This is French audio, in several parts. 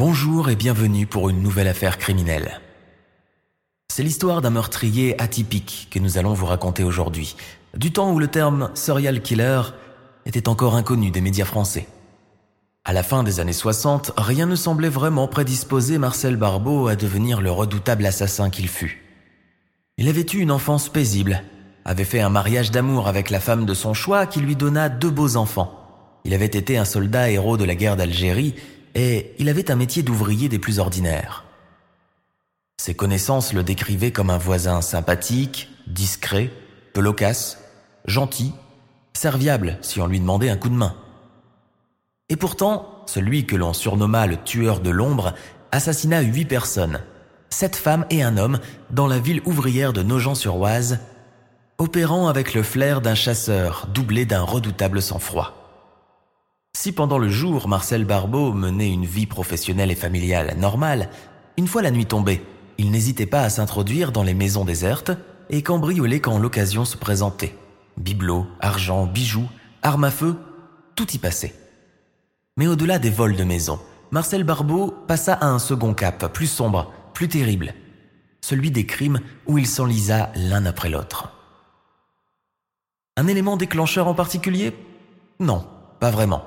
Bonjour et bienvenue pour une nouvelle affaire criminelle. C'est l'histoire d'un meurtrier atypique que nous allons vous raconter aujourd'hui, du temps où le terme serial killer était encore inconnu des médias français. À la fin des années 60, rien ne semblait vraiment prédisposer Marcel Barbeau à devenir le redoutable assassin qu'il fut. Il avait eu une enfance paisible, avait fait un mariage d'amour avec la femme de son choix qui lui donna deux beaux enfants. Il avait été un soldat héros de la guerre d'Algérie et il avait un métier d'ouvrier des plus ordinaires. Ses connaissances le décrivaient comme un voisin sympathique, discret, peu loquace, gentil, serviable si on lui demandait un coup de main. Et pourtant, celui que l'on surnomma le tueur de l'ombre assassina huit personnes, sept femmes et un homme, dans la ville ouvrière de Nogent-sur-Oise, opérant avec le flair d'un chasseur doublé d'un redoutable sang-froid. Si pendant le jour Marcel Barbeau menait une vie professionnelle et familiale normale, une fois la nuit tombée, il n'hésitait pas à s'introduire dans les maisons désertes et cambrioler quand l'occasion se présentait. Bibelots, argent, bijoux, armes à feu, tout y passait. Mais au-delà des vols de maisons, Marcel Barbeau passa à un second cap, plus sombre, plus terrible, celui des crimes où il s'enlisa l'un après l'autre. Un élément déclencheur en particulier? Non, pas vraiment.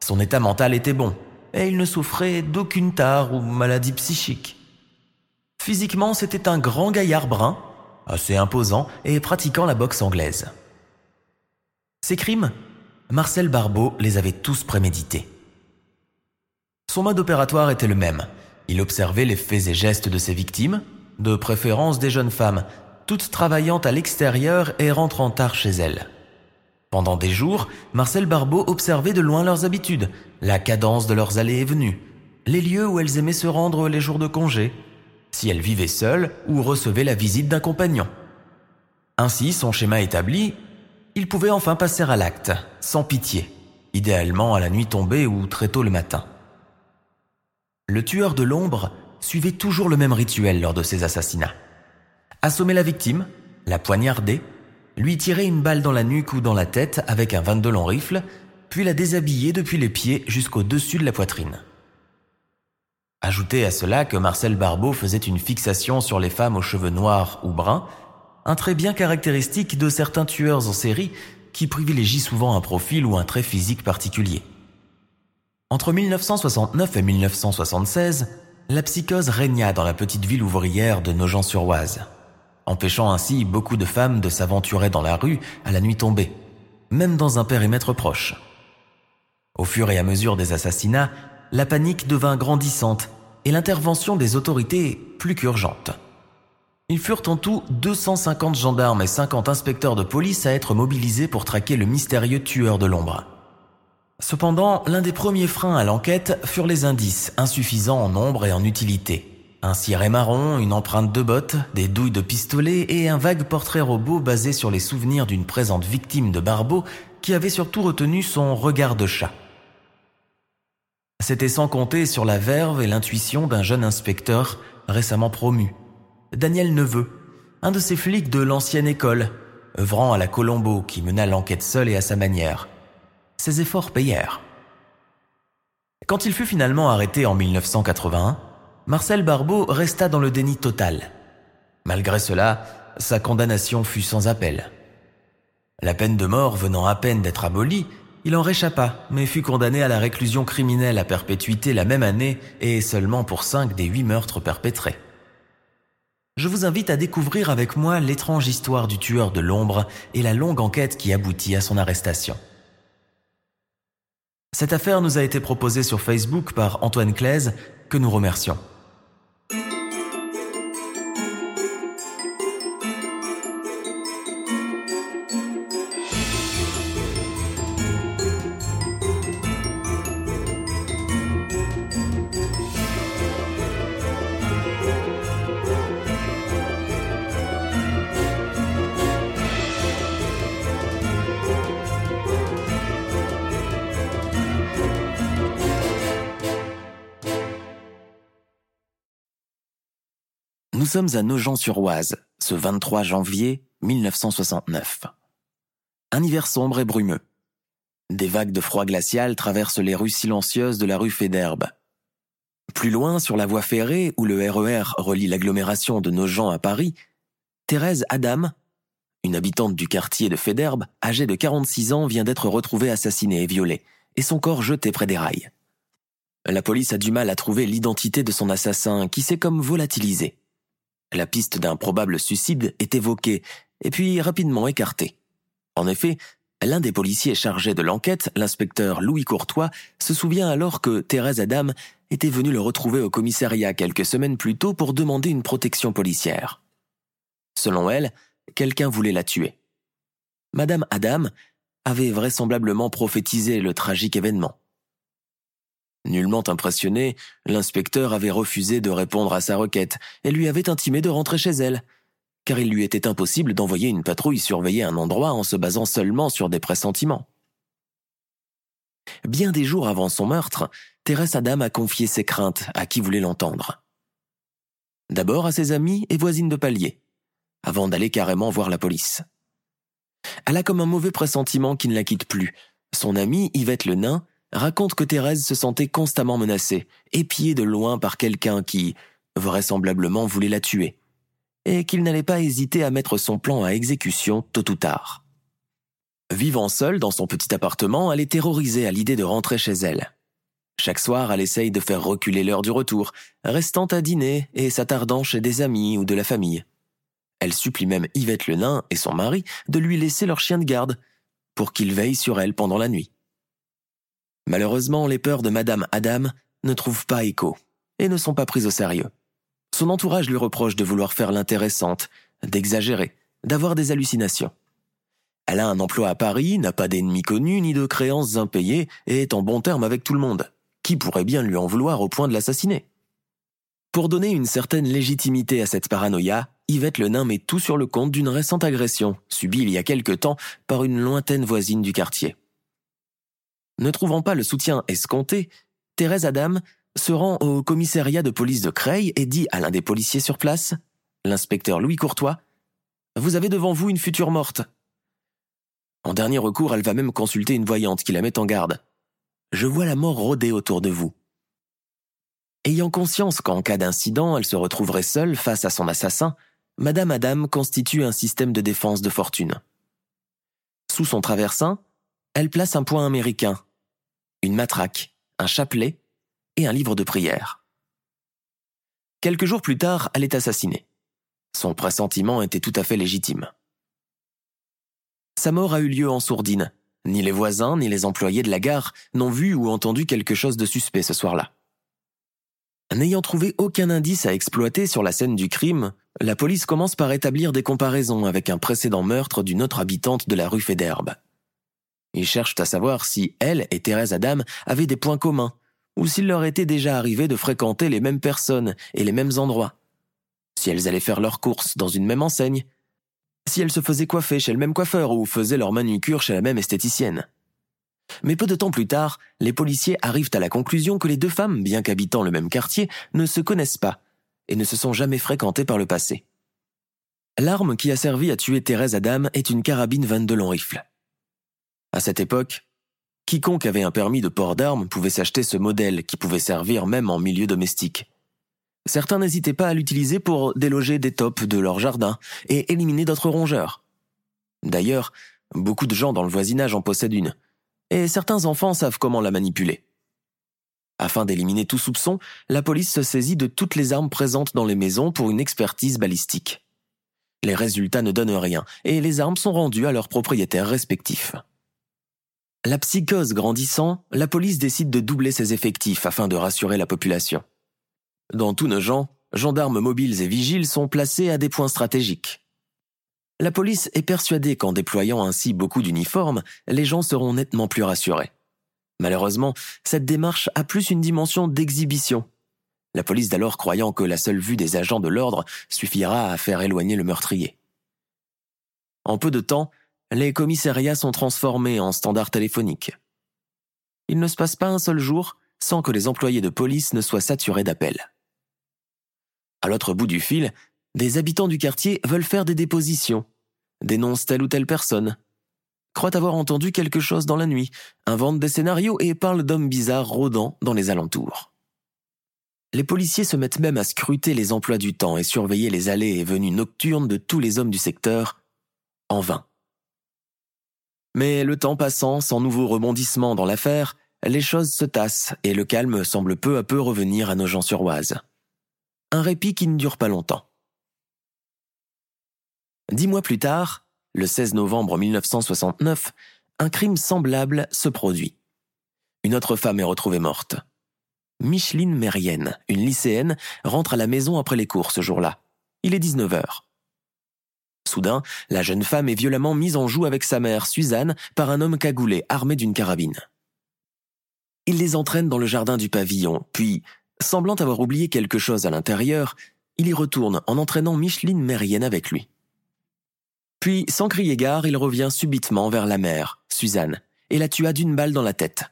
Son état mental était bon, et il ne souffrait d'aucune tare ou maladie psychique. Physiquement, c'était un grand gaillard brun, assez imposant et pratiquant la boxe anglaise. Ses crimes, Marcel Barbeau les avait tous prémédités. Son mode opératoire était le même. Il observait les faits et gestes de ses victimes, de préférence des jeunes femmes, toutes travaillant à l'extérieur et rentrant tard chez elles. Pendant des jours, Marcel Barbeau observait de loin leurs habitudes, la cadence de leurs allées et venues, les lieux où elles aimaient se rendre les jours de congé, si elles vivaient seules ou recevaient la visite d'un compagnon. Ainsi, son schéma établi, il pouvait enfin passer à l'acte, sans pitié, idéalement à la nuit tombée ou très tôt le matin. Le tueur de l'ombre suivait toujours le même rituel lors de ses assassinats. Assommer la victime, la poignarder, lui tirer une balle dans la nuque ou dans la tête avec un 22 long rifle, puis la déshabiller depuis les pieds jusqu'au dessus de la poitrine. Ajoutez à cela que Marcel Barbeau faisait une fixation sur les femmes aux cheveux noirs ou bruns, un trait bien caractéristique de certains tueurs en série qui privilégient souvent un profil ou un trait physique particulier. Entre 1969 et 1976, la psychose régna dans la petite ville ouvrière de Nogent-sur-Oise empêchant ainsi beaucoup de femmes de s'aventurer dans la rue à la nuit tombée, même dans un périmètre proche. Au fur et à mesure des assassinats, la panique devint grandissante et l'intervention des autorités plus qu'urgente. Ils furent en tout 250 gendarmes et 50 inspecteurs de police à être mobilisés pour traquer le mystérieux tueur de l'ombre. Cependant, l'un des premiers freins à l'enquête furent les indices, insuffisants en nombre et en utilité. Un ciré marron, une empreinte de botte, des douilles de pistolet et un vague portrait robot basé sur les souvenirs d'une présente victime de Barbeau qui avait surtout retenu son regard de chat. C'était sans compter sur la verve et l'intuition d'un jeune inspecteur récemment promu, Daniel Neveu, un de ces flics de l'ancienne école, œuvrant à la Colombo qui mena l'enquête seul et à sa manière. Ses efforts payèrent. Quand il fut finalement arrêté en 1981, Marcel Barbeau resta dans le déni total. Malgré cela, sa condamnation fut sans appel. La peine de mort venant à peine d'être abolie, il en réchappa, mais fut condamné à la réclusion criminelle à perpétuité la même année et seulement pour cinq des huit meurtres perpétrés. Je vous invite à découvrir avec moi l'étrange histoire du tueur de l'ombre et la longue enquête qui aboutit à son arrestation. Cette affaire nous a été proposée sur Facebook par Antoine Claise, que nous remercions. Nous sommes à Nogent-sur-Oise, ce 23 janvier 1969. Un hiver sombre et brumeux. Des vagues de froid glacial traversent les rues silencieuses de la rue Fédherbe. Plus loin, sur la voie ferrée où le RER e relie l'agglomération de Nogent à Paris, Thérèse Adam, une habitante du quartier de Fédherbe, âgée de 46 ans, vient d'être retrouvée assassinée et violée, et son corps jeté près des rails. La police a du mal à trouver l'identité de son assassin qui s'est comme volatilisé. La piste d'un probable suicide est évoquée, et puis rapidement écartée. En effet, l'un des policiers chargés de l'enquête, l'inspecteur Louis Courtois, se souvient alors que Thérèse Adam était venue le retrouver au commissariat quelques semaines plus tôt pour demander une protection policière. Selon elle, quelqu'un voulait la tuer. Madame Adam avait vraisemblablement prophétisé le tragique événement. Nullement impressionné, l'inspecteur avait refusé de répondre à sa requête et lui avait intimé de rentrer chez elle, car il lui était impossible d'envoyer une patrouille surveiller un endroit en se basant seulement sur des pressentiments. Bien des jours avant son meurtre, Thérèse Adam a confié ses craintes à qui voulait l'entendre. D'abord à ses amis et voisines de palier, avant d'aller carrément voir la police. Elle a comme un mauvais pressentiment qui ne la quitte plus. Son amie, Yvette le Nain, raconte que Thérèse se sentait constamment menacée, épiée de loin par quelqu'un qui, vraisemblablement, voulait la tuer, et qu'il n'allait pas hésiter à mettre son plan à exécution tôt ou tard. Vivant seule dans son petit appartement, elle est terrorisée à l'idée de rentrer chez elle. Chaque soir, elle essaye de faire reculer l'heure du retour, restant à dîner et s'attardant chez des amis ou de la famille. Elle supplie même Yvette le nain et son mari de lui laisser leur chien de garde, pour qu'il veille sur elle pendant la nuit. Malheureusement, les peurs de Madame Adam ne trouvent pas écho et ne sont pas prises au sérieux. Son entourage lui reproche de vouloir faire l'intéressante, d'exagérer, d'avoir des hallucinations. Elle a un emploi à Paris, n'a pas d'ennemis connus ni de créances impayées et est en bon terme avec tout le monde. Qui pourrait bien lui en vouloir au point de l'assassiner? Pour donner une certaine légitimité à cette paranoïa, Yvette le nain met tout sur le compte d'une récente agression, subie il y a quelque temps par une lointaine voisine du quartier. Ne trouvant pas le soutien escompté, Thérèse Adam se rend au commissariat de police de Creil et dit à l'un des policiers sur place, l'inspecteur Louis Courtois, Vous avez devant vous une future morte. En dernier recours, elle va même consulter une voyante qui la met en garde. Je vois la mort rôder autour de vous. Ayant conscience qu'en cas d'incident, elle se retrouverait seule face à son assassin, Madame Adam constitue un système de défense de fortune. Sous son traversin, elle place un point américain une matraque, un chapelet et un livre de prière. Quelques jours plus tard, elle est assassinée. Son pressentiment était tout à fait légitime. Sa mort a eu lieu en sourdine. Ni les voisins ni les employés de la gare n'ont vu ou entendu quelque chose de suspect ce soir-là. N'ayant trouvé aucun indice à exploiter sur la scène du crime, la police commence par établir des comparaisons avec un précédent meurtre d'une autre habitante de la rue Fédherbe. Ils cherchent à savoir si elle et Thérèse Adam avaient des points communs, ou s'il leur était déjà arrivé de fréquenter les mêmes personnes et les mêmes endroits. Si elles allaient faire leurs courses dans une même enseigne. Si elles se faisaient coiffer chez le même coiffeur ou faisaient leur manucure chez la même esthéticienne. Mais peu de temps plus tard, les policiers arrivent à la conclusion que les deux femmes, bien qu'habitant le même quartier, ne se connaissent pas et ne se sont jamais fréquentées par le passé. L'arme qui a servi à tuer Thérèse Adam est une carabine 22 long rifle. À cette époque, quiconque avait un permis de port d'armes pouvait s'acheter ce modèle qui pouvait servir même en milieu domestique. Certains n'hésitaient pas à l'utiliser pour déloger des taupes de leur jardin et éliminer d'autres rongeurs. D'ailleurs, beaucoup de gens dans le voisinage en possèdent une, et certains enfants savent comment la manipuler. Afin d'éliminer tout soupçon, la police se saisit de toutes les armes présentes dans les maisons pour une expertise balistique. Les résultats ne donnent rien, et les armes sont rendues à leurs propriétaires respectifs. La psychose grandissant, la police décide de doubler ses effectifs afin de rassurer la population. Dans tous nos gens, gendarmes mobiles et vigiles sont placés à des points stratégiques. La police est persuadée qu'en déployant ainsi beaucoup d'uniformes, les gens seront nettement plus rassurés. Malheureusement, cette démarche a plus une dimension d'exhibition. La police d'alors croyant que la seule vue des agents de l'ordre suffira à faire éloigner le meurtrier. En peu de temps, les commissariats sont transformés en standards téléphoniques. Il ne se passe pas un seul jour sans que les employés de police ne soient saturés d'appels. À l'autre bout du fil, des habitants du quartier veulent faire des dépositions, dénoncent telle ou telle personne, croient avoir entendu quelque chose dans la nuit, inventent des scénarios et parlent d'hommes bizarres rôdant dans les alentours. Les policiers se mettent même à scruter les emplois du temps et surveiller les allées et venues nocturnes de tous les hommes du secteur, en vain. Mais le temps passant, sans nouveau rebondissement dans l'affaire, les choses se tassent et le calme semble peu à peu revenir à nos gens sur Oise. Un répit qui ne dure pas longtemps. Dix mois plus tard, le 16 novembre 1969, un crime semblable se produit. Une autre femme est retrouvée morte. Micheline Mérienne, une lycéenne, rentre à la maison après les cours ce jour-là. Il est 19 heures. Soudain, la jeune femme est violemment mise en joue avec sa mère, Suzanne, par un homme cagoulé, armé d'une carabine. Il les entraîne dans le jardin du pavillon, puis, semblant avoir oublié quelque chose à l'intérieur, il y retourne en entraînant Micheline Mérienne avec lui. Puis, sans crier gare, il revient subitement vers la mère, Suzanne, et la tua d'une balle dans la tête.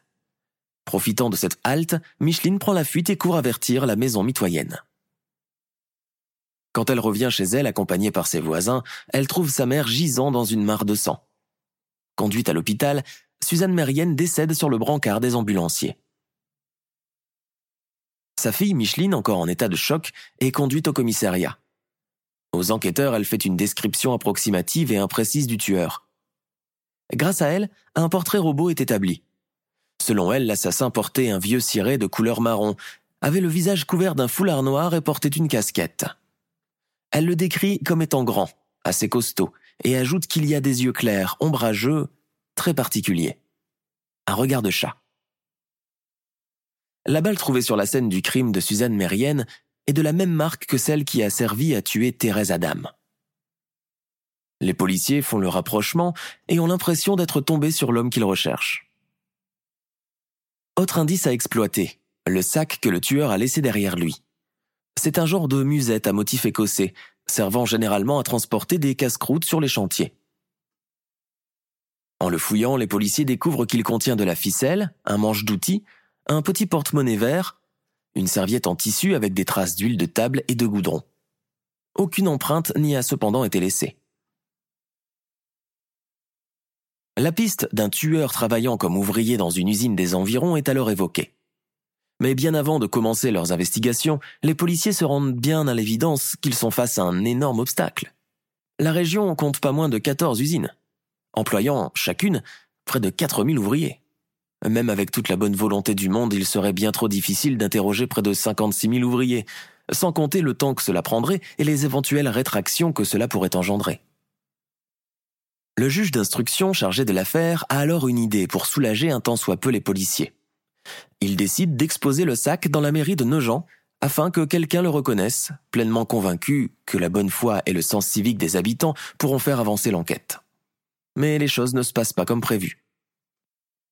Profitant de cette halte, Micheline prend la fuite et court avertir la maison mitoyenne. Quand elle revient chez elle accompagnée par ses voisins, elle trouve sa mère gisant dans une mare de sang. Conduite à l'hôpital, Suzanne Mérienne décède sur le brancard des ambulanciers. Sa fille Micheline, encore en état de choc, est conduite au commissariat. Aux enquêteurs, elle fait une description approximative et imprécise du tueur. Grâce à elle, un portrait robot est établi. Selon elle, l'assassin portait un vieux ciré de couleur marron, avait le visage couvert d'un foulard noir et portait une casquette. Elle le décrit comme étant grand, assez costaud, et ajoute qu'il y a des yeux clairs, ombrageux, très particuliers. Un regard de chat. La balle trouvée sur la scène du crime de Suzanne Mérienne est de la même marque que celle qui a servi à tuer Thérèse Adam. Les policiers font le rapprochement et ont l'impression d'être tombés sur l'homme qu'ils recherchent. Autre indice à exploiter, le sac que le tueur a laissé derrière lui. C'est un genre de musette à motif écossais, servant généralement à transporter des casse-croûtes sur les chantiers. En le fouillant, les policiers découvrent qu'il contient de la ficelle, un manche d'outils, un petit porte-monnaie vert, une serviette en tissu avec des traces d'huile de table et de goudron. Aucune empreinte n'y a cependant été laissée. La piste d'un tueur travaillant comme ouvrier dans une usine des environs est alors évoquée. Mais bien avant de commencer leurs investigations, les policiers se rendent bien à l'évidence qu'ils sont face à un énorme obstacle. La région compte pas moins de 14 usines, employant chacune près de 4000 ouvriers. Même avec toute la bonne volonté du monde, il serait bien trop difficile d'interroger près de 56 000 ouvriers, sans compter le temps que cela prendrait et les éventuelles rétractions que cela pourrait engendrer. Le juge d'instruction chargé de l'affaire a alors une idée pour soulager un tant soit peu les policiers. Il décide d'exposer le sac dans la mairie de Nogent afin que quelqu'un le reconnaisse, pleinement convaincu que la bonne foi et le sens civique des habitants pourront faire avancer l'enquête. Mais les choses ne se passent pas comme prévu.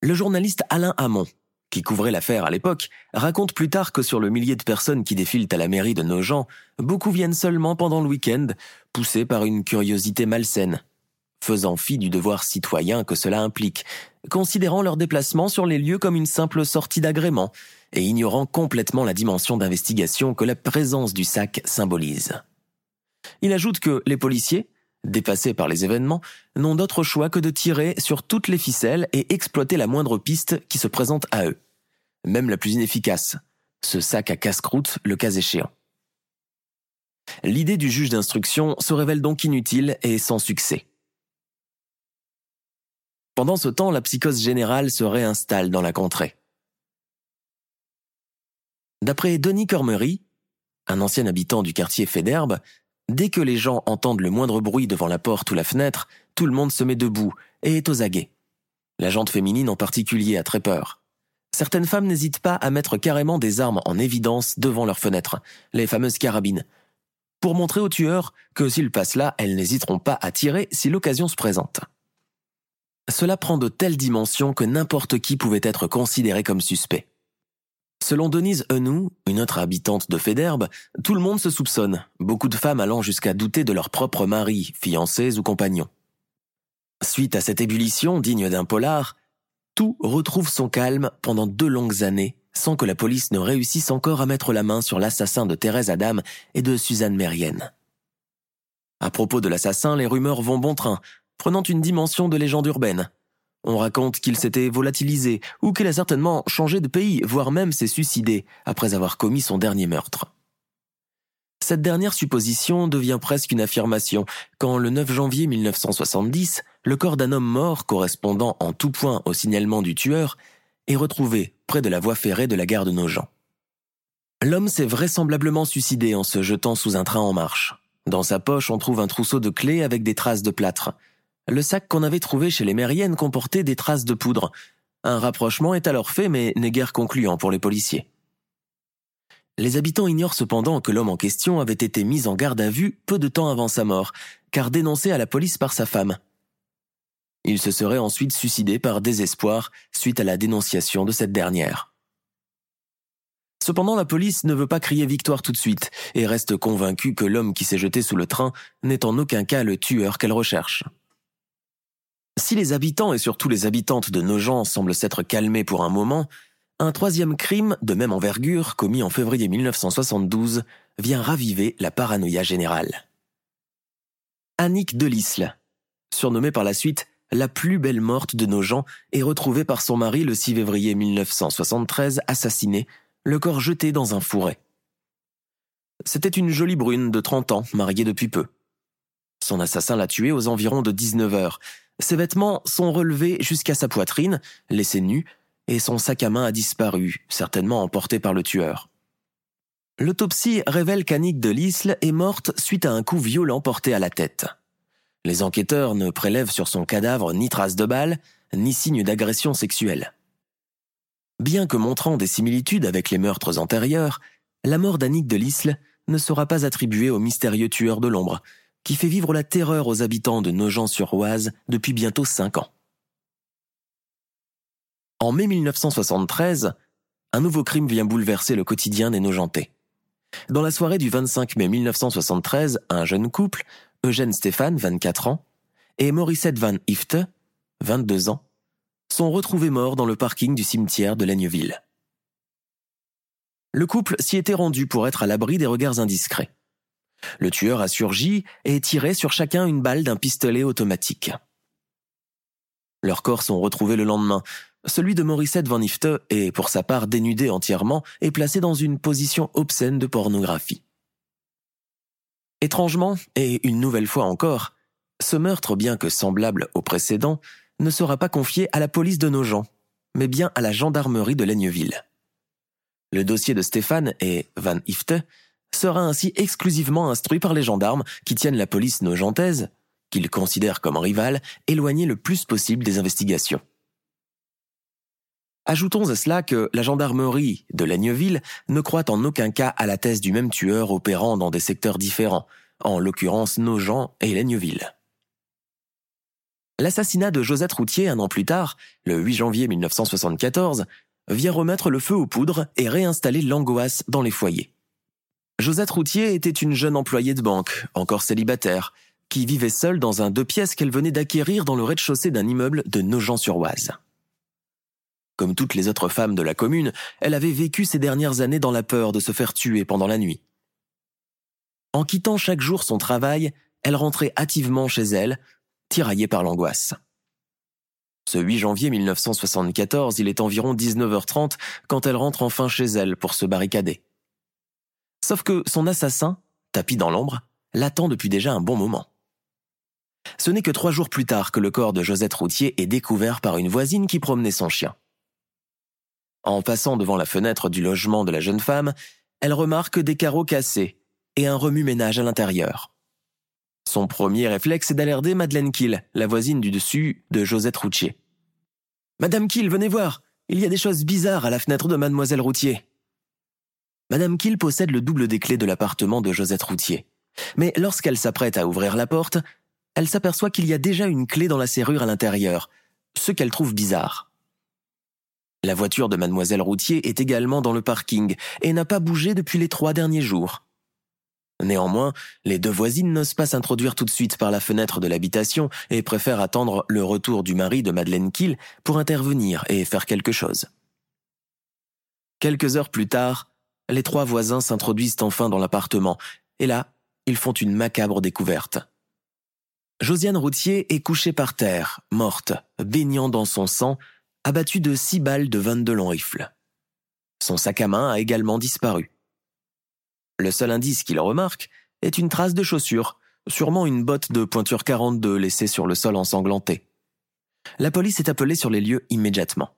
Le journaliste Alain Hamon, qui couvrait l'affaire à l'époque, raconte plus tard que sur le millier de personnes qui défilent à la mairie de Nogent, beaucoup viennent seulement pendant le week-end, poussés par une curiosité malsaine, faisant fi du devoir citoyen que cela implique, considérant leur déplacement sur les lieux comme une simple sortie d'agrément et ignorant complètement la dimension d'investigation que la présence du sac symbolise. Il ajoute que les policiers, dépassés par les événements, n'ont d'autre choix que de tirer sur toutes les ficelles et exploiter la moindre piste qui se présente à eux, même la plus inefficace, ce sac à casse-croûte le cas échéant. L'idée du juge d'instruction se révèle donc inutile et sans succès. Pendant ce temps, la psychose générale se réinstalle dans la contrée. D'après Denis Cormery, un ancien habitant du quartier Féderbe, dès que les gens entendent le moindre bruit devant la porte ou la fenêtre, tout le monde se met debout et est aux aguets. La jante féminine en particulier a très peur. Certaines femmes n'hésitent pas à mettre carrément des armes en évidence devant leurs fenêtres, les fameuses carabines, pour montrer aux tueurs que s'ils passent là, elles n'hésiteront pas à tirer si l'occasion se présente. Cela prend de telles dimensions que n'importe qui pouvait être considéré comme suspect. Selon Denise Enou, une autre habitante de Féderbe, tout le monde se soupçonne, beaucoup de femmes allant jusqu'à douter de leur propre mari, fiancés ou compagnons. Suite à cette ébullition digne d'un polar, tout retrouve son calme pendant deux longues années sans que la police ne réussisse encore à mettre la main sur l'assassin de Thérèse Adam et de Suzanne Mérienne. À propos de l'assassin, les rumeurs vont bon train, prenant une dimension de légende urbaine. On raconte qu'il s'était volatilisé ou qu'il a certainement changé de pays, voire même s'est suicidé après avoir commis son dernier meurtre. Cette dernière supposition devient presque une affirmation quand le 9 janvier 1970, le corps d'un homme mort correspondant en tout point au signalement du tueur est retrouvé près de la voie ferrée de la gare de Nogent. L'homme s'est vraisemblablement suicidé en se jetant sous un train en marche. Dans sa poche, on trouve un trousseau de clés avec des traces de plâtre. Le sac qu'on avait trouvé chez les Mériennes comportait des traces de poudre. Un rapprochement est alors fait mais n'est guère concluant pour les policiers. Les habitants ignorent cependant que l'homme en question avait été mis en garde à vue peu de temps avant sa mort, car dénoncé à la police par sa femme. Il se serait ensuite suicidé par désespoir suite à la dénonciation de cette dernière. Cependant, la police ne veut pas crier victoire tout de suite et reste convaincue que l'homme qui s'est jeté sous le train n'est en aucun cas le tueur qu'elle recherche. Si les habitants et surtout les habitantes de Nogent semblent s'être calmés pour un moment, un troisième crime de même envergure commis en février 1972 vient raviver la paranoïa générale. Annick Delisle, surnommée par la suite la plus belle morte de nos gens, est retrouvée par son mari le 6 février 1973 assassinée, le corps jeté dans un fourret. C'était une jolie brune de 30 ans, mariée depuis peu. Son assassin l'a tuée aux environs de 19 heures. Ses vêtements sont relevés jusqu'à sa poitrine, laissés nus, et son sac à main a disparu, certainement emporté par le tueur. L'autopsie révèle qu'Annick de Lisle est morte suite à un coup violent porté à la tête. Les enquêteurs ne prélèvent sur son cadavre ni traces de balles, ni signes d'agression sexuelle. Bien que montrant des similitudes avec les meurtres antérieurs, la mort d'Annick de Lisle ne sera pas attribuée au mystérieux tueur de l'ombre, qui fait vivre la terreur aux habitants de Nogent-sur-Oise depuis bientôt cinq ans. En mai 1973, un nouveau crime vient bouleverser le quotidien des Nogentais. Dans la soirée du 25 mai 1973, un jeune couple, Eugène Stéphane, 24 ans, et Morissette Van Ifte, 22 ans, sont retrouvés morts dans le parking du cimetière de Laigneville. Le couple s'y était rendu pour être à l'abri des regards indiscrets. Le tueur a surgi et tiré sur chacun une balle d'un pistolet automatique. Leurs corps sont retrouvés le lendemain. Celui de Morissette Van Ifte est, pour sa part, dénudé entièrement et placé dans une position obscène de pornographie. Étrangement, et une nouvelle fois encore, ce meurtre, bien que semblable au précédent, ne sera pas confié à la police de Nogent, mais bien à la gendarmerie de Laigneville. Le dossier de Stéphane et Van Ifte sera ainsi exclusivement instruit par les gendarmes qui tiennent la police nogentaise, qu'ils considèrent comme rivale, éloignée le plus possible des investigations. Ajoutons à cela que la gendarmerie de Laigneville ne croit en aucun cas à la thèse du même tueur opérant dans des secteurs différents, en l'occurrence Nogent et Laigneville. L'assassinat de Josette Routier un an plus tard, le 8 janvier 1974, vient remettre le feu aux poudres et réinstaller l'angoisse dans les foyers. Josette Routier était une jeune employée de banque, encore célibataire, qui vivait seule dans un deux pièces qu'elle venait d'acquérir dans le rez-de-chaussée d'un immeuble de Nogent-sur-Oise. Comme toutes les autres femmes de la commune, elle avait vécu ces dernières années dans la peur de se faire tuer pendant la nuit. En quittant chaque jour son travail, elle rentrait hâtivement chez elle, tiraillée par l'angoisse. Ce 8 janvier 1974, il est environ 19h30 quand elle rentre enfin chez elle pour se barricader. Sauf que son assassin, tapis dans l'ombre, l'attend depuis déjà un bon moment. Ce n'est que trois jours plus tard que le corps de Josette Routier est découvert par une voisine qui promenait son chien. En passant devant la fenêtre du logement de la jeune femme, elle remarque des carreaux cassés et un remue-ménage à l'intérieur. Son premier réflexe est d'alerter Madeleine Kill, la voisine du dessus de Josette Routier. Madame Kill, venez voir. Il y a des choses bizarres à la fenêtre de mademoiselle Routier. Madame Kill possède le double des clés de l'appartement de Josette Routier. Mais lorsqu'elle s'apprête à ouvrir la porte, elle s'aperçoit qu'il y a déjà une clé dans la serrure à l'intérieur, ce qu'elle trouve bizarre. La voiture de mademoiselle Routier est également dans le parking et n'a pas bougé depuis les trois derniers jours. Néanmoins, les deux voisines n'osent pas s'introduire tout de suite par la fenêtre de l'habitation et préfèrent attendre le retour du mari de Madeleine Kill pour intervenir et faire quelque chose. Quelques heures plus tard, les trois voisins s'introduisent enfin dans l'appartement, et là, ils font une macabre découverte. Josiane Routier est couchée par terre, morte, baignant dans son sang, abattue de six balles de 22 longs rifles. Son sac à main a également disparu. Le seul indice qu'il remarque est une trace de chaussure, sûrement une botte de pointure 42 laissée sur le sol ensanglanté. La police est appelée sur les lieux immédiatement.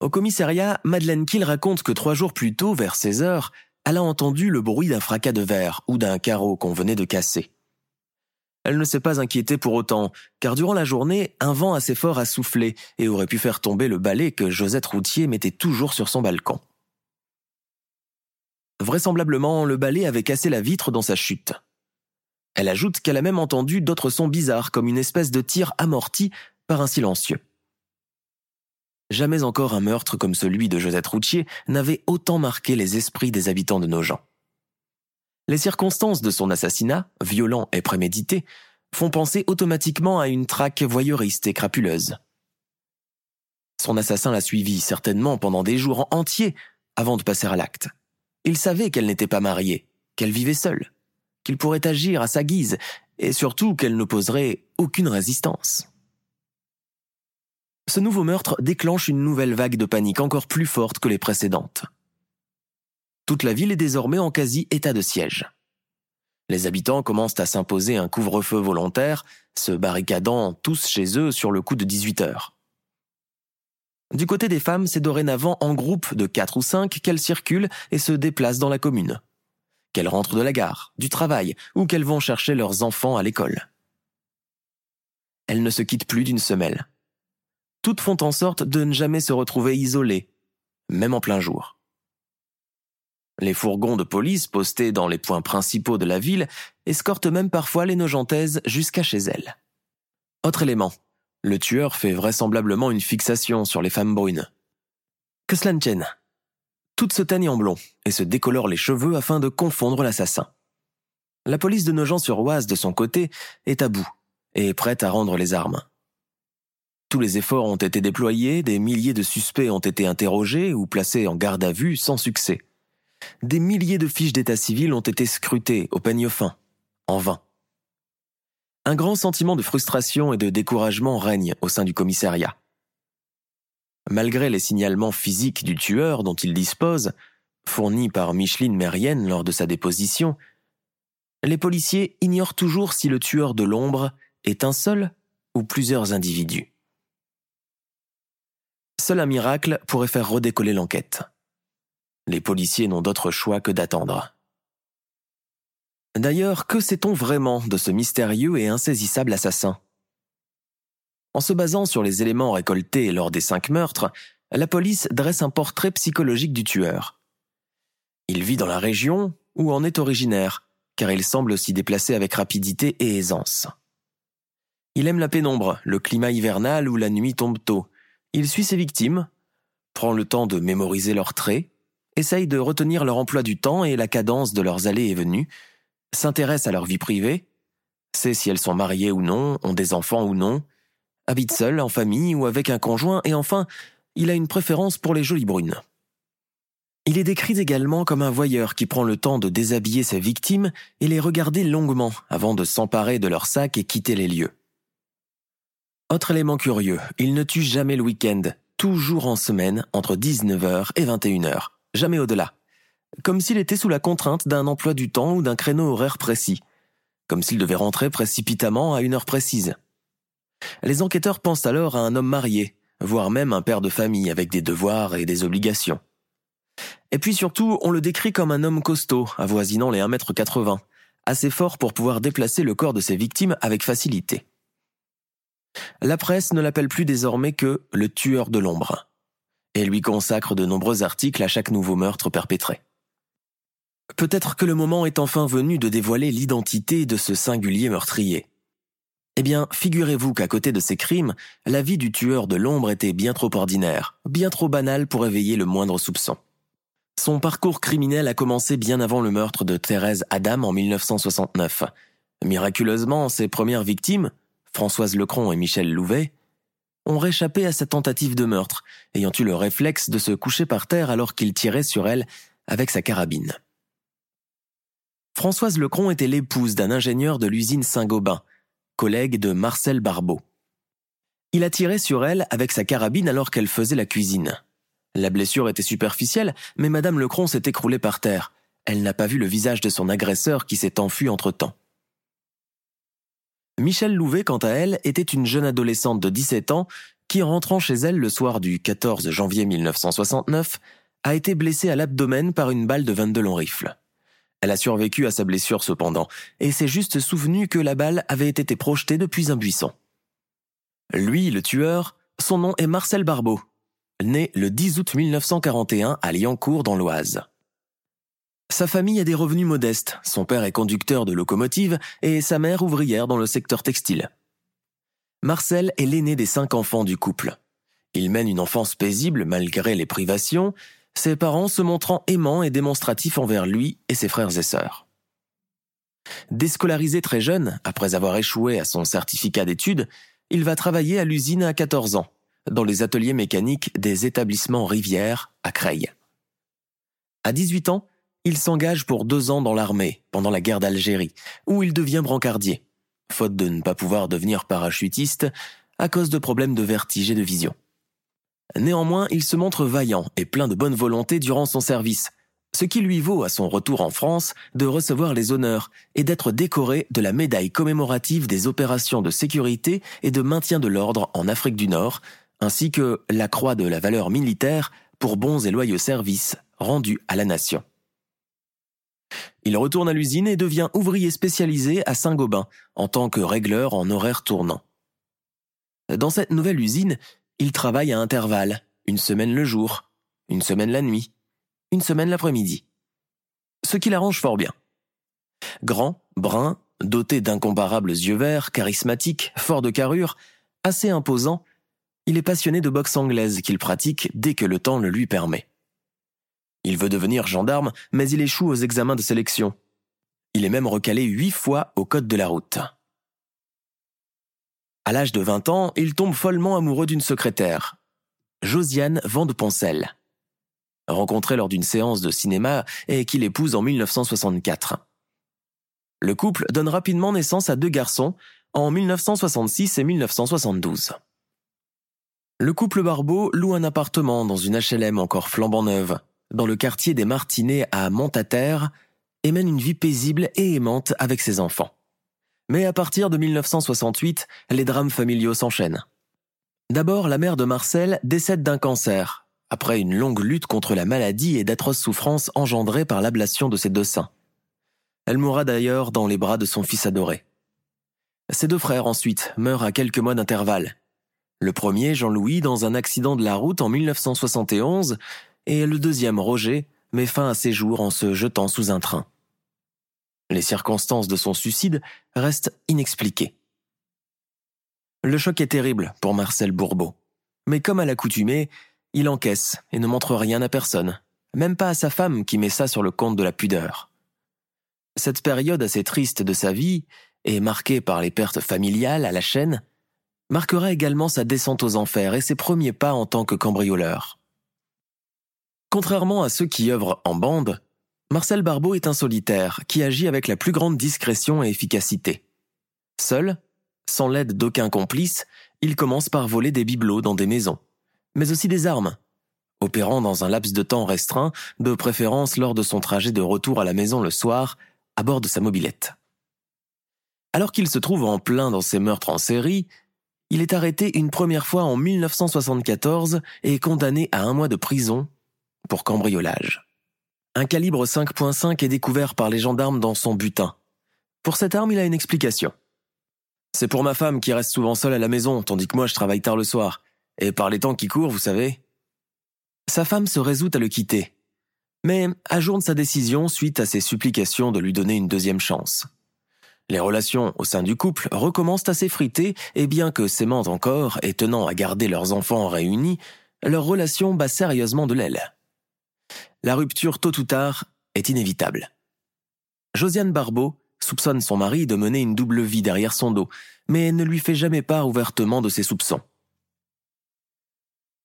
Au commissariat, Madeleine Kill raconte que trois jours plus tôt, vers 16 heures, elle a entendu le bruit d'un fracas de verre ou d'un carreau qu'on venait de casser. Elle ne s'est pas inquiétée pour autant, car durant la journée, un vent assez fort a soufflé et aurait pu faire tomber le balai que Josette Routier mettait toujours sur son balcon. Vraisemblablement, le balai avait cassé la vitre dans sa chute. Elle ajoute qu'elle a même entendu d'autres sons bizarres comme une espèce de tir amorti par un silencieux. Jamais encore un meurtre comme celui de Josette Routier n'avait autant marqué les esprits des habitants de Nogent. Les circonstances de son assassinat, violent et prémédité, font penser automatiquement à une traque voyeuriste et crapuleuse. Son assassin l'a suivie certainement pendant des jours entiers avant de passer à l'acte. Il savait qu'elle n'était pas mariée, qu'elle vivait seule, qu'il pourrait agir à sa guise et surtout qu'elle n'opposerait aucune résistance. Ce nouveau meurtre déclenche une nouvelle vague de panique encore plus forte que les précédentes. Toute la ville est désormais en quasi état de siège. Les habitants commencent à s'imposer un couvre-feu volontaire, se barricadant tous chez eux sur le coup de 18 heures. Du côté des femmes, c'est dorénavant en groupe de 4 ou 5 qu'elles circulent et se déplacent dans la commune. Qu'elles rentrent de la gare, du travail ou qu'elles vont chercher leurs enfants à l'école. Elles ne se quittent plus d'une semelle. Toutes font en sorte de ne jamais se retrouver isolées, même en plein jour. Les fourgons de police postés dans les points principaux de la ville escortent même parfois les Nogentaises jusqu'à chez elles. Autre élément, le tueur fait vraisemblablement une fixation sur les femmes brunes. Que cela ne tienne. Toutes se teignent en blond et se décolorent les cheveux afin de confondre l'assassin. La police de Nogent-sur-Oise, de son côté, est à bout et est prête à rendre les armes. Tous les efforts ont été déployés, des milliers de suspects ont été interrogés ou placés en garde à vue sans succès. Des milliers de fiches d'état civil ont été scrutées au peigne fin, en vain. Un grand sentiment de frustration et de découragement règne au sein du commissariat. Malgré les signalements physiques du tueur dont il dispose, fournis par Micheline Mérienne lors de sa déposition, les policiers ignorent toujours si le tueur de l'ombre est un seul ou plusieurs individus. Seul un miracle pourrait faire redécoller l'enquête. Les policiers n'ont d'autre choix que d'attendre. D'ailleurs, que sait-on vraiment de ce mystérieux et insaisissable assassin? En se basant sur les éléments récoltés lors des cinq meurtres, la police dresse un portrait psychologique du tueur. Il vit dans la région ou en est originaire, car il semble s'y déplacer avec rapidité et aisance. Il aime la pénombre, le climat hivernal où la nuit tombe tôt. Il suit ses victimes, prend le temps de mémoriser leurs traits, essaye de retenir leur emploi du temps et la cadence de leurs allées et venues, s'intéresse à leur vie privée, sait si elles sont mariées ou non, ont des enfants ou non, habite seule, en famille ou avec un conjoint, et enfin, il a une préférence pour les jolies brunes. Il est décrit également comme un voyeur qui prend le temps de déshabiller ses victimes et les regarder longuement avant de s'emparer de leur sac et quitter les lieux. Autre élément curieux, il ne tue jamais le week-end, toujours en semaine entre 19h et 21h jamais au-delà. Comme s'il était sous la contrainte d'un emploi du temps ou d'un créneau horaire précis. Comme s'il devait rentrer précipitamment à une heure précise. Les enquêteurs pensent alors à un homme marié, voire même un père de famille avec des devoirs et des obligations. Et puis surtout, on le décrit comme un homme costaud, avoisinant les 1m80, assez fort pour pouvoir déplacer le corps de ses victimes avec facilité. La presse ne l'appelle plus désormais que le tueur de l'ombre et lui consacre de nombreux articles à chaque nouveau meurtre perpétré. Peut-être que le moment est enfin venu de dévoiler l'identité de ce singulier meurtrier. Eh bien, figurez-vous qu'à côté de ces crimes, la vie du tueur de l'ombre était bien trop ordinaire, bien trop banale pour éveiller le moindre soupçon. Son parcours criminel a commencé bien avant le meurtre de Thérèse Adam en 1969. Miraculeusement, ses premières victimes, Françoise Lecron et Michel Louvet, ont réchappé à sa tentative de meurtre, ayant eu le réflexe de se coucher par terre alors qu'il tirait sur elle avec sa carabine. Françoise Lecron était l'épouse d'un ingénieur de l'usine Saint-Gobain, collègue de Marcel Barbeau. Il a tiré sur elle avec sa carabine alors qu'elle faisait la cuisine. La blessure était superficielle, mais Madame Lecron s'est écroulée par terre. Elle n'a pas vu le visage de son agresseur qui s'est enfui entre-temps. Michel Louvet, quant à elle, était une jeune adolescente de 17 ans qui, rentrant chez elle le soir du 14 janvier 1969, a été blessée à l'abdomen par une balle de 22 longs rifles. Elle a survécu à sa blessure cependant, et s'est juste souvenu que la balle avait été projetée depuis un buisson. Lui, le tueur, son nom est Marcel Barbeau, né le 10 août 1941 à Liancourt dans l'Oise. Sa famille a des revenus modestes, son père est conducteur de locomotive et sa mère ouvrière dans le secteur textile. Marcel est l'aîné des cinq enfants du couple. Il mène une enfance paisible malgré les privations, ses parents se montrant aimants et démonstratifs envers lui et ses frères et sœurs. Déscolarisé très jeune, après avoir échoué à son certificat d'études, il va travailler à l'usine à 14 ans, dans les ateliers mécaniques des établissements Rivière à Creil. À 18 ans, il s'engage pour deux ans dans l'armée pendant la guerre d'Algérie, où il devient brancardier, faute de ne pas pouvoir devenir parachutiste à cause de problèmes de vertige et de vision. Néanmoins, il se montre vaillant et plein de bonne volonté durant son service, ce qui lui vaut à son retour en France de recevoir les honneurs et d'être décoré de la médaille commémorative des opérations de sécurité et de maintien de l'ordre en Afrique du Nord, ainsi que la croix de la valeur militaire pour bons et loyaux services rendus à la nation. Il retourne à l'usine et devient ouvrier spécialisé à Saint-Gobain en tant que régleur en horaire tournant. Dans cette nouvelle usine, il travaille à intervalles, une semaine le jour, une semaine la nuit, une semaine l'après-midi. Ce qui l'arrange fort bien. Grand, brun, doté d'incomparables yeux verts, charismatique, fort de carrure, assez imposant, il est passionné de boxe anglaise qu'il pratique dès que le temps le lui permet. Il veut devenir gendarme, mais il échoue aux examens de sélection. Il est même recalé huit fois au code de la route. À l'âge de 20 ans, il tombe follement amoureux d'une secrétaire, Josiane Vandeponcel, rencontrée lors d'une séance de cinéma et qu'il épouse en 1964. Le couple donne rapidement naissance à deux garçons en 1966 et 1972. Le couple Barbeau loue un appartement dans une HLM encore flambant neuve, dans le quartier des Martinets à Montataire, et mène une vie paisible et aimante avec ses enfants. Mais à partir de 1968, les drames familiaux s'enchaînent. D'abord, la mère de Marcel décède d'un cancer, après une longue lutte contre la maladie et d'atroces souffrances engendrées par l'ablation de ses deux seins. Elle mourra d'ailleurs dans les bras de son fils adoré. Ses deux frères ensuite meurent à quelques mois d'intervalle. Le premier, Jean-Louis, dans un accident de la route en 1971, et le deuxième, Roger, met fin à ses jours en se jetant sous un train. Les circonstances de son suicide restent inexpliquées. Le choc est terrible pour Marcel Bourbeau. Mais comme à l'accoutumée, il encaisse et ne montre rien à personne, même pas à sa femme qui met ça sur le compte de la pudeur. Cette période assez triste de sa vie, et marquée par les pertes familiales à la chaîne, marquera également sa descente aux enfers et ses premiers pas en tant que cambrioleur. Contrairement à ceux qui œuvrent en bande, Marcel Barbeau est un solitaire qui agit avec la plus grande discrétion et efficacité. Seul, sans l'aide d'aucun complice, il commence par voler des bibelots dans des maisons, mais aussi des armes, opérant dans un laps de temps restreint, de préférence lors de son trajet de retour à la maison le soir, à bord de sa mobilette. Alors qu'il se trouve en plein dans ses meurtres en série, il est arrêté une première fois en 1974 et condamné à un mois de prison pour cambriolage. Un calibre 5.5 est découvert par les gendarmes dans son butin. Pour cette arme, il a une explication. C'est pour ma femme qui reste souvent seule à la maison, tandis que moi je travaille tard le soir. Et par les temps qui courent, vous savez. Sa femme se résout à le quitter, mais ajourne sa décision suite à ses supplications de lui donner une deuxième chance. Les relations au sein du couple recommencent à s'effriter et bien que s'aimant encore et tenant à garder leurs enfants réunis, leur relation bat sérieusement de l'aile. La rupture tôt ou tard est inévitable. Josiane Barbeau soupçonne son mari de mener une double vie derrière son dos, mais ne lui fait jamais part ouvertement de ses soupçons.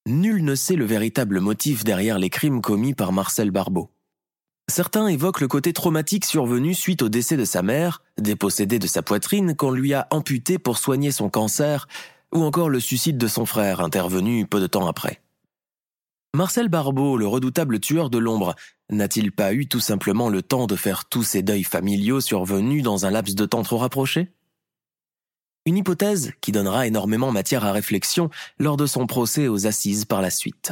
Nul ne sait le véritable motif derrière les crimes commis par Marcel Barbeau. Certains évoquent le côté traumatique survenu suite au décès de sa mère, dépossédée de sa poitrine qu'on lui a amputée pour soigner son cancer, ou encore le suicide de son frère intervenu peu de temps après. Marcel Barbeau, le redoutable tueur de l'ombre, n'a-t-il pas eu tout simplement le temps de faire tous ces deuils familiaux survenus dans un laps de temps trop rapproché? Une hypothèse qui donnera énormément matière à réflexion lors de son procès aux assises par la suite.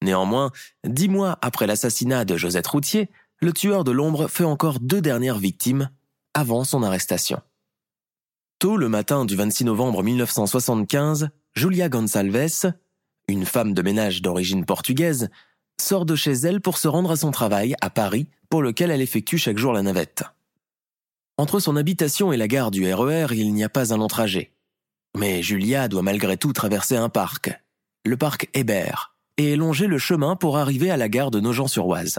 Néanmoins, dix mois après l'assassinat de Josette Routier, le tueur de l'ombre fait encore deux dernières victimes avant son arrestation. Tôt le matin du 26 novembre 1975, Julia Gonçalves, une femme de ménage d'origine portugaise, sort de chez elle pour se rendre à son travail à Paris, pour lequel elle effectue chaque jour la navette. Entre son habitation et la gare du RER, e il n'y a pas un long trajet. Mais Julia doit malgré tout traverser un parc, le parc Hébert, et longer le chemin pour arriver à la gare de Nogent-sur-Oise.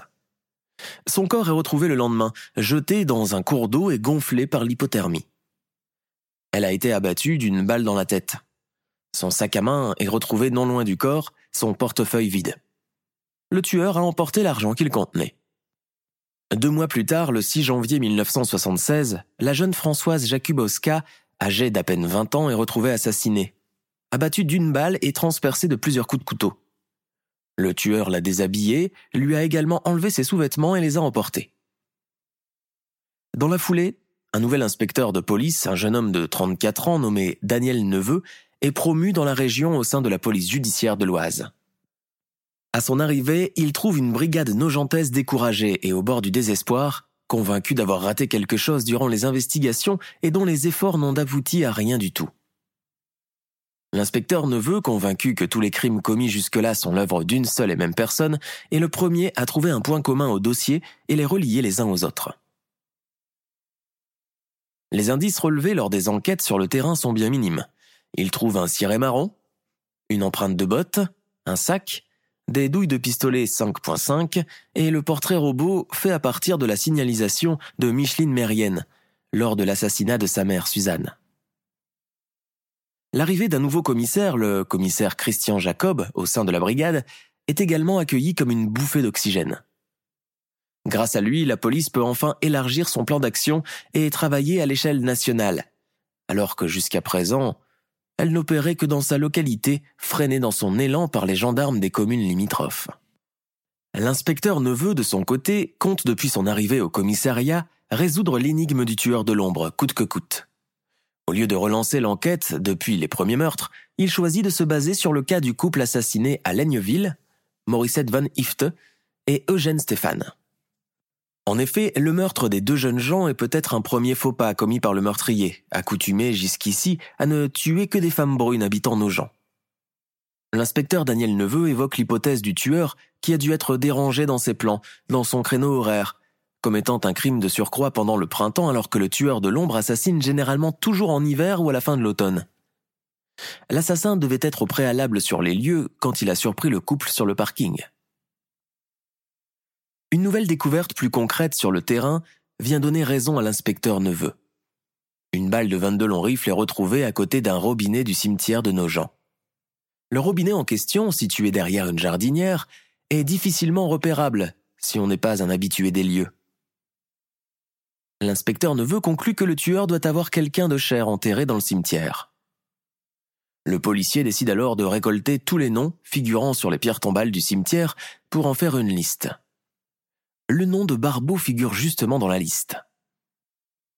Son corps est retrouvé le lendemain, jeté dans un cours d'eau et gonflé par l'hypothermie. Elle a été abattue d'une balle dans la tête. Son sac à main est retrouvé non loin du corps, son portefeuille vide. Le tueur a emporté l'argent qu'il contenait. Deux mois plus tard, le 6 janvier 1976, la jeune Françoise Jakubowska, âgée d'à peine 20 ans, est retrouvée assassinée, abattue d'une balle et transpercée de plusieurs coups de couteau. Le tueur l'a déshabillée, lui a également enlevé ses sous-vêtements et les a emportés. Dans la foulée, un nouvel inspecteur de police, un jeune homme de 34 ans nommé Daniel Neveu, est promu dans la région au sein de la police judiciaire de l'Oise. À son arrivée, il trouve une brigade nogentaise découragée et au bord du désespoir, convaincu d'avoir raté quelque chose durant les investigations et dont les efforts n'ont abouti à rien du tout. L'inspecteur Neveu, convaincu que tous les crimes commis jusque-là sont l'œuvre d'une seule et même personne, est le premier à trouver un point commun au dossier et les relier les uns aux autres. Les indices relevés lors des enquêtes sur le terrain sont bien minimes. Il trouve un ciré marron, une empreinte de botte, un sac, des douilles de pistolet 5.5 et le portrait robot fait à partir de la signalisation de Micheline Mérienne lors de l'assassinat de sa mère Suzanne. L'arrivée d'un nouveau commissaire, le commissaire Christian Jacob, au sein de la brigade, est également accueillie comme une bouffée d'oxygène. Grâce à lui, la police peut enfin élargir son plan d'action et travailler à l'échelle nationale, alors que jusqu'à présent, elle n'opérait que dans sa localité, freinée dans son élan par les gendarmes des communes limitrophes. L'inspecteur Neveu, de son côté, compte depuis son arrivée au commissariat résoudre l'énigme du tueur de l'ombre, coûte que coûte. Au lieu de relancer l'enquête depuis les premiers meurtres, il choisit de se baser sur le cas du couple assassiné à Laigneville, Morissette Van Ifte et Eugène Stéphane. En effet, le meurtre des deux jeunes gens est peut-être un premier faux pas commis par le meurtrier, accoutumé jusqu'ici à ne tuer que des femmes brunes habitant nos gens. L'inspecteur Daniel Neveu évoque l'hypothèse du tueur qui a dû être dérangé dans ses plans, dans son créneau horaire, commettant un crime de surcroît pendant le printemps alors que le tueur de l'ombre assassine généralement toujours en hiver ou à la fin de l'automne. L'assassin devait être au préalable sur les lieux quand il a surpris le couple sur le parking. Une nouvelle découverte plus concrète sur le terrain vient donner raison à l'inspecteur Neveu. Une balle de 22 long rifle est retrouvée à côté d'un robinet du cimetière de Nogent. Le robinet en question, situé derrière une jardinière, est difficilement repérable si on n'est pas un habitué des lieux. L'inspecteur Neveu conclut que le tueur doit avoir quelqu'un de cher enterré dans le cimetière. Le policier décide alors de récolter tous les noms figurant sur les pierres tombales du cimetière pour en faire une liste le nom de Barbeau figure justement dans la liste.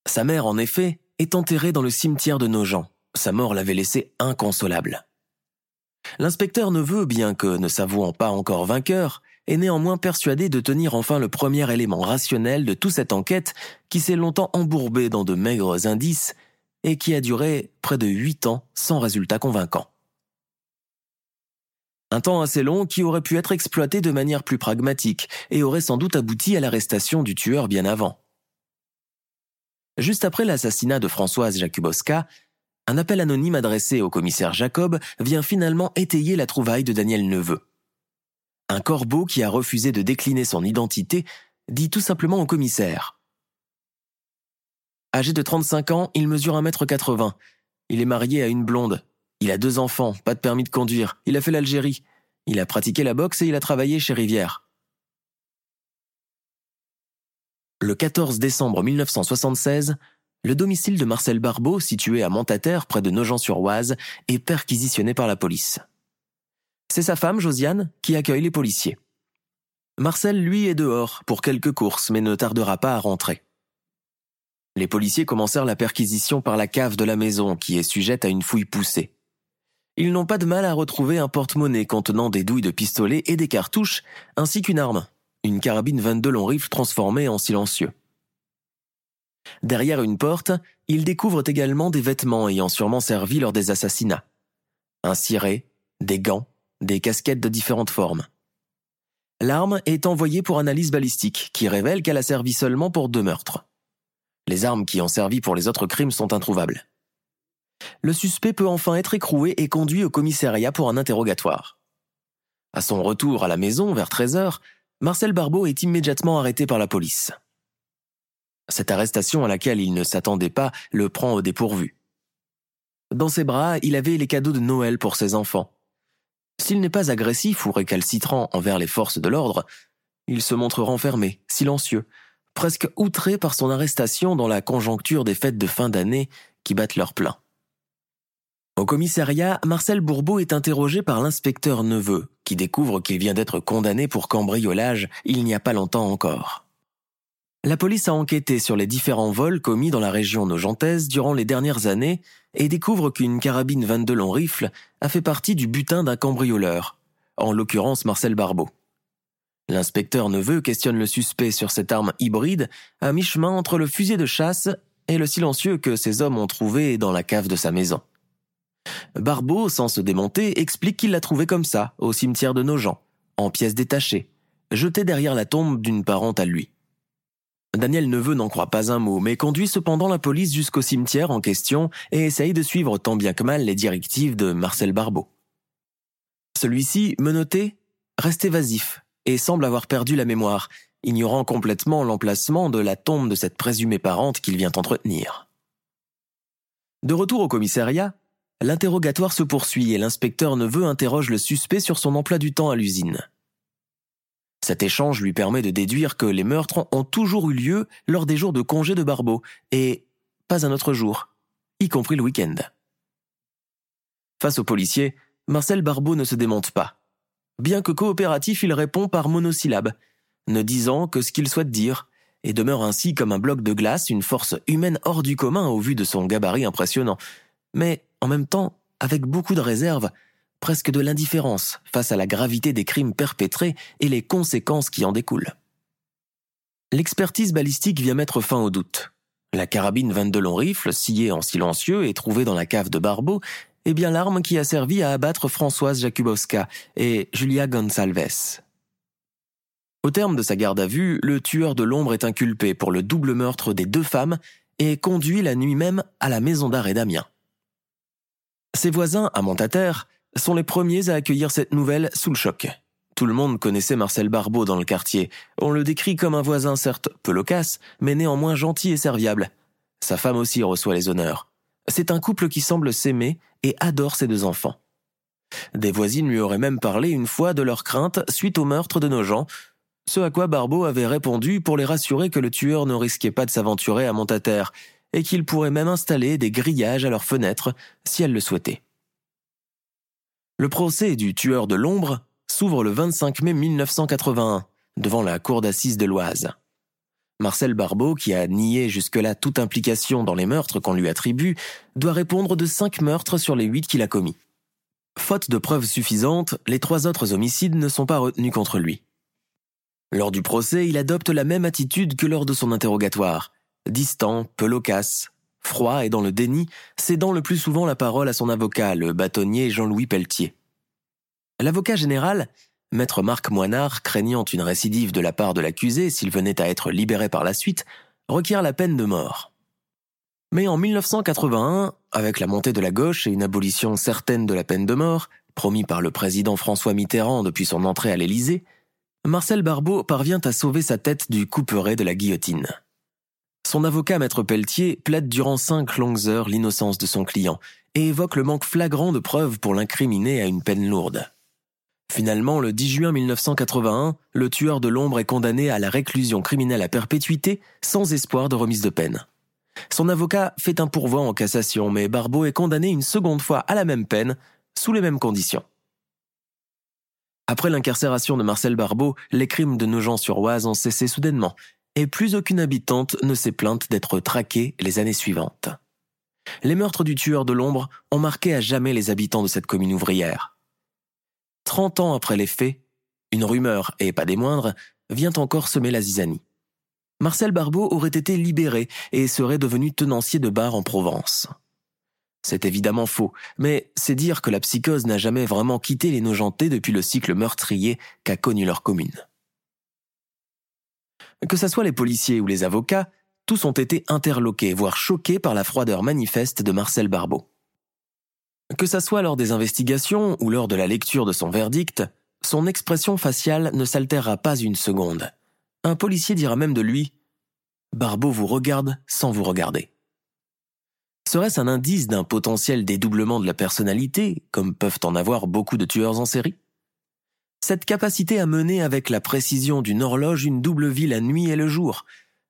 Sa mère, en effet, est enterrée dans le cimetière de Nogent. Sa mort l'avait laissé inconsolable. L'inspecteur ne veut, bien que ne s'avouant pas encore vainqueur, est néanmoins persuadé de tenir enfin le premier élément rationnel de toute cette enquête qui s'est longtemps embourbée dans de maigres indices et qui a duré près de huit ans sans résultat convaincant. Un temps assez long qui aurait pu être exploité de manière plus pragmatique et aurait sans doute abouti à l'arrestation du tueur bien avant. Juste après l'assassinat de Françoise Jakubowska, un appel anonyme adressé au commissaire Jacob vient finalement étayer la trouvaille de Daniel Neveu. Un corbeau qui a refusé de décliner son identité dit tout simplement au commissaire. Âgé de 35 ans, il mesure 1m80. Il est marié à une blonde. Il a deux enfants, pas de permis de conduire. Il a fait l'Algérie. Il a pratiqué la boxe et il a travaillé chez Rivière. Le 14 décembre 1976, le domicile de Marcel Barbeau, situé à Montataire, près de Nogent-sur-Oise, est perquisitionné par la police. C'est sa femme, Josiane, qui accueille les policiers. Marcel, lui, est dehors pour quelques courses, mais ne tardera pas à rentrer. Les policiers commencèrent la perquisition par la cave de la maison, qui est sujette à une fouille poussée. Ils n'ont pas de mal à retrouver un porte-monnaie contenant des douilles de pistolet et des cartouches, ainsi qu'une arme, une carabine 22 long rifle transformée en silencieux. Derrière une porte, ils découvrent également des vêtements ayant sûrement servi lors des assassinats. Un ciré, des gants, des casquettes de différentes formes. L'arme est envoyée pour analyse balistique, qui révèle qu'elle a servi seulement pour deux meurtres. Les armes qui ont servi pour les autres crimes sont introuvables. Le suspect peut enfin être écroué et conduit au commissariat pour un interrogatoire. À son retour à la maison, vers 13 heures, Marcel Barbeau est immédiatement arrêté par la police. Cette arrestation à laquelle il ne s'attendait pas le prend au dépourvu. Dans ses bras, il avait les cadeaux de Noël pour ses enfants. S'il n'est pas agressif ou récalcitrant envers les forces de l'ordre, il se montre renfermé, silencieux, presque outré par son arrestation dans la conjoncture des fêtes de fin d'année qui battent leur plein. Au commissariat, Marcel Bourbeau est interrogé par l'inspecteur Neveu, qui découvre qu'il vient d'être condamné pour cambriolage il n'y a pas longtemps encore. La police a enquêté sur les différents vols commis dans la région nogentaise durant les dernières années et découvre qu'une carabine 22 long rifle a fait partie du butin d'un cambrioleur, en l'occurrence Marcel Barbeau. L'inspecteur Neveu questionne le suspect sur cette arme hybride à mi-chemin entre le fusil de chasse et le silencieux que ces hommes ont trouvé dans la cave de sa maison. Barbeau, sans se démonter, explique qu'il l'a trouvé comme ça, au cimetière de Nogent, en pièces détachées, jeté derrière la tombe d'une parente à lui. Daniel Neveu n'en croit pas un mot, mais conduit cependant la police jusqu'au cimetière en question et essaye de suivre tant bien que mal les directives de Marcel Barbeau. Celui-ci, menotté, reste évasif et semble avoir perdu la mémoire, ignorant complètement l'emplacement de la tombe de cette présumée parente qu'il vient entretenir. De retour au commissariat, l'interrogatoire se poursuit et l'inspecteur Neveu interroge le suspect sur son emploi du temps à l'usine. Cet échange lui permet de déduire que les meurtres ont toujours eu lieu lors des jours de congé de Barbeau, et pas un autre jour, y compris le week-end. Face aux policiers, Marcel Barbeau ne se démonte pas. Bien que coopératif, il répond par monosyllabes, ne disant que ce qu'il souhaite dire, et demeure ainsi comme un bloc de glace, une force humaine hors du commun au vu de son gabarit impressionnant, mais en même temps avec beaucoup de réserve presque de l'indifférence face à la gravité des crimes perpétrés et les conséquences qui en découlent. L'expertise balistique vient mettre fin au doute. La carabine 22 long rifle, sciée en silencieux et trouvée dans la cave de Barbeau, est bien l'arme qui a servi à abattre Françoise Jakubowska et Julia Gonsalves. Au terme de sa garde à vue, le tueur de l'ombre est inculpé pour le double meurtre des deux femmes et conduit la nuit même à la maison d'arrêt d'Amiens. Ses voisins, à Montataire, sont les premiers à accueillir cette nouvelle sous le choc. Tout le monde connaissait Marcel Barbeau dans le quartier. On le décrit comme un voisin certes peu loquace, mais néanmoins gentil et serviable. Sa femme aussi reçoit les honneurs. C'est un couple qui semble s'aimer et adore ses deux enfants. Des voisines lui auraient même parlé une fois de leur crainte suite au meurtre de nos gens, ce à quoi Barbeau avait répondu pour les rassurer que le tueur ne risquait pas de s'aventurer à Montataire et qu'il pourrait même installer des grillages à leurs fenêtres si elle le souhaitait. Le procès du tueur de l'ombre s'ouvre le 25 mai 1981 devant la cour d'assises de l'Oise. Marcel Barbeau, qui a nié jusque-là toute implication dans les meurtres qu'on lui attribue, doit répondre de cinq meurtres sur les huit qu'il a commis. Faute de preuves suffisantes, les trois autres homicides ne sont pas retenus contre lui. Lors du procès, il adopte la même attitude que lors de son interrogatoire. Distant, peu loquace, froid et dans le déni, cédant le plus souvent la parole à son avocat, le bâtonnier Jean-Louis Pelletier. L'avocat général, maître Marc Moinard, craignant une récidive de la part de l'accusé s'il venait à être libéré par la suite, requiert la peine de mort. Mais en 1981, avec la montée de la gauche et une abolition certaine de la peine de mort, promis par le président François Mitterrand depuis son entrée à l'Élysée, Marcel Barbeau parvient à sauver sa tête du couperet de la guillotine. Son avocat Maître Pelletier plaide durant cinq longues heures l'innocence de son client et évoque le manque flagrant de preuves pour l'incriminer à une peine lourde. Finalement, le 10 juin 1981, le tueur de l'ombre est condamné à la réclusion criminelle à perpétuité sans espoir de remise de peine. Son avocat fait un pourvoi en cassation, mais Barbeau est condamné une seconde fois à la même peine, sous les mêmes conditions. Après l'incarcération de Marcel Barbeau, les crimes de Nogent-sur-Oise ont cessé soudainement, et plus aucune habitante ne s'est plainte d'être traquée les années suivantes. Les meurtres du tueur de l'ombre ont marqué à jamais les habitants de cette commune ouvrière. Trente ans après les faits, une rumeur, et pas des moindres, vient encore semer la zizanie. Marcel Barbeau aurait été libéré et serait devenu tenancier de bar en Provence. C'est évidemment faux, mais c'est dire que la psychose n'a jamais vraiment quitté les Nogentais depuis le cycle meurtrier qu'a connu leur commune. Que ce soit les policiers ou les avocats, tous ont été interloqués, voire choqués par la froideur manifeste de Marcel Barbeau. Que ce soit lors des investigations ou lors de la lecture de son verdict, son expression faciale ne s'altérera pas une seconde. Un policier dira même de lui Barbeau vous regarde sans vous regarder. Serait-ce un indice d'un potentiel dédoublement de la personnalité, comme peuvent en avoir beaucoup de tueurs en série? Cette capacité à mener avec la précision d'une horloge une double vie la nuit et le jour.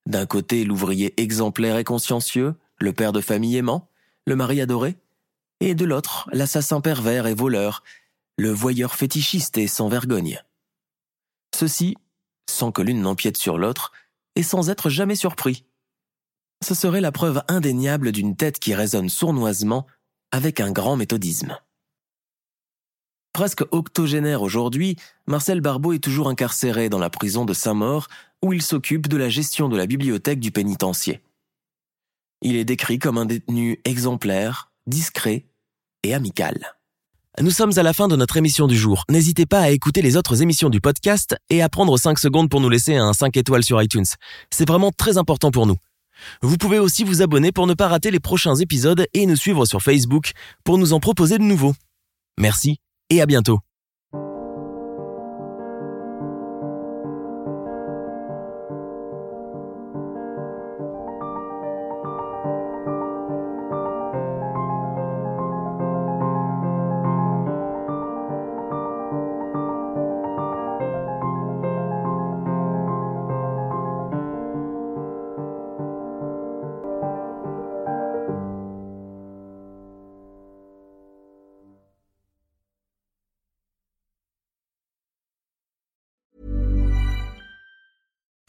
D'un côté, l'ouvrier exemplaire et consciencieux, le père de famille aimant, le mari adoré, et de l'autre, l'assassin pervers et voleur, le voyeur fétichiste et sans vergogne. Ceci sans que l'une n'empiète sur l'autre, et sans être jamais surpris. Ce serait la preuve indéniable d'une tête qui résonne sournoisement avec un grand méthodisme. Presque octogénaire aujourd'hui, Marcel Barbeau est toujours incarcéré dans la prison de Saint-Maur où il s'occupe de la gestion de la bibliothèque du pénitencier. Il est décrit comme un détenu exemplaire, discret et amical. Nous sommes à la fin de notre émission du jour. N'hésitez pas à écouter les autres émissions du podcast et à prendre 5 secondes pour nous laisser un 5 étoiles sur iTunes. C'est vraiment très important pour nous. Vous pouvez aussi vous abonner pour ne pas rater les prochains épisodes et nous suivre sur Facebook pour nous en proposer de nouveaux. Merci et à bientôt.